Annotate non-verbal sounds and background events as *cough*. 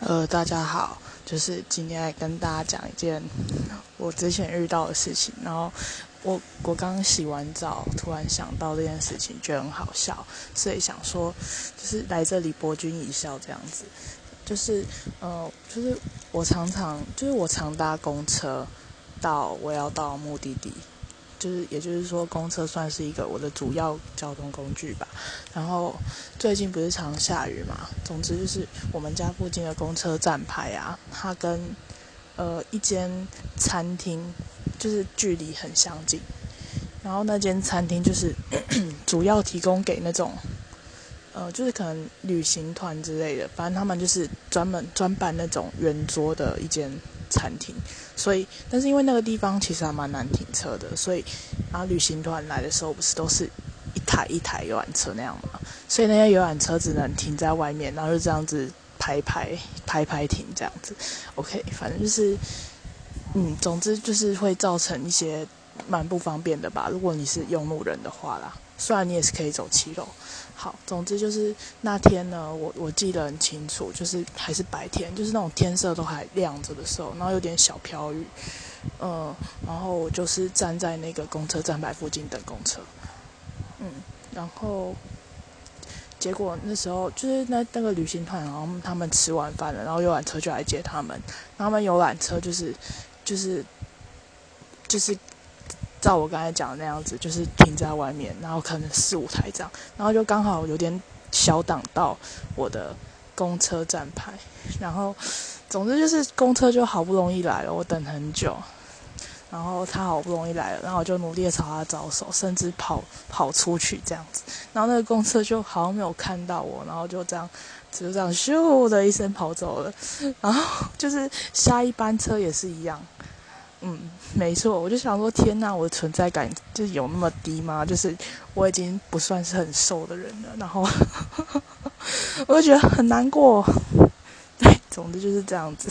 呃，大家好，就是今天来跟大家讲一件我之前遇到的事情。然后我我刚洗完澡，突然想到这件事情，觉得很好笑，所以想说就是来这里博君一笑这样子。就是呃，就是我常常就是我常搭公车到我要到目的地。就是，也就是说，公车算是一个我的主要交通工具吧。然后最近不是常下雨嘛，总之就是我们家附近的公车站牌啊，它跟呃一间餐厅就是距离很相近。然后那间餐厅就是 *coughs* 主要提供给那种呃，就是可能旅行团之类的，反正他们就是专门专办那种圆桌的一间。餐厅，所以，但是因为那个地方其实还蛮难停车的，所以，啊旅行团来的时候不是都是一台一台游览车那样嘛，所以那些游览车只能停在外面，然后就这样子排排排排停这样子。OK，反正就是，嗯，总之就是会造成一些蛮不方便的吧。如果你是用路人的话啦。虽然你也是可以走七楼，好，总之就是那天呢，我我记得很清楚，就是还是白天，就是那种天色都还亮着的时候，然后有点小飘雨，嗯，然后我就是站在那个公车站牌附近等公车，嗯，然后结果那时候就是那那个旅行团，然后他们吃完饭了，然后游览车就来接他们，他们游览车就是就是就是。照我刚才讲的那样子，就是停在外面，然后可能四五台这样，然后就刚好有点小挡到我的公车站牌，然后总之就是公车就好不容易来了，我等很久，然后他好不容易来了，然后我就努力的朝他招手，甚至跑跑出去这样子，然后那个公车就好像没有看到我，然后就这样就这样咻的一声跑走了，然后就是下一班车也是一样。嗯，没错，我就想说，天呐，我的存在感就有那么低吗？就是我已经不算是很瘦的人了，然后 *laughs* 我就觉得很难过。对，总之就是这样子。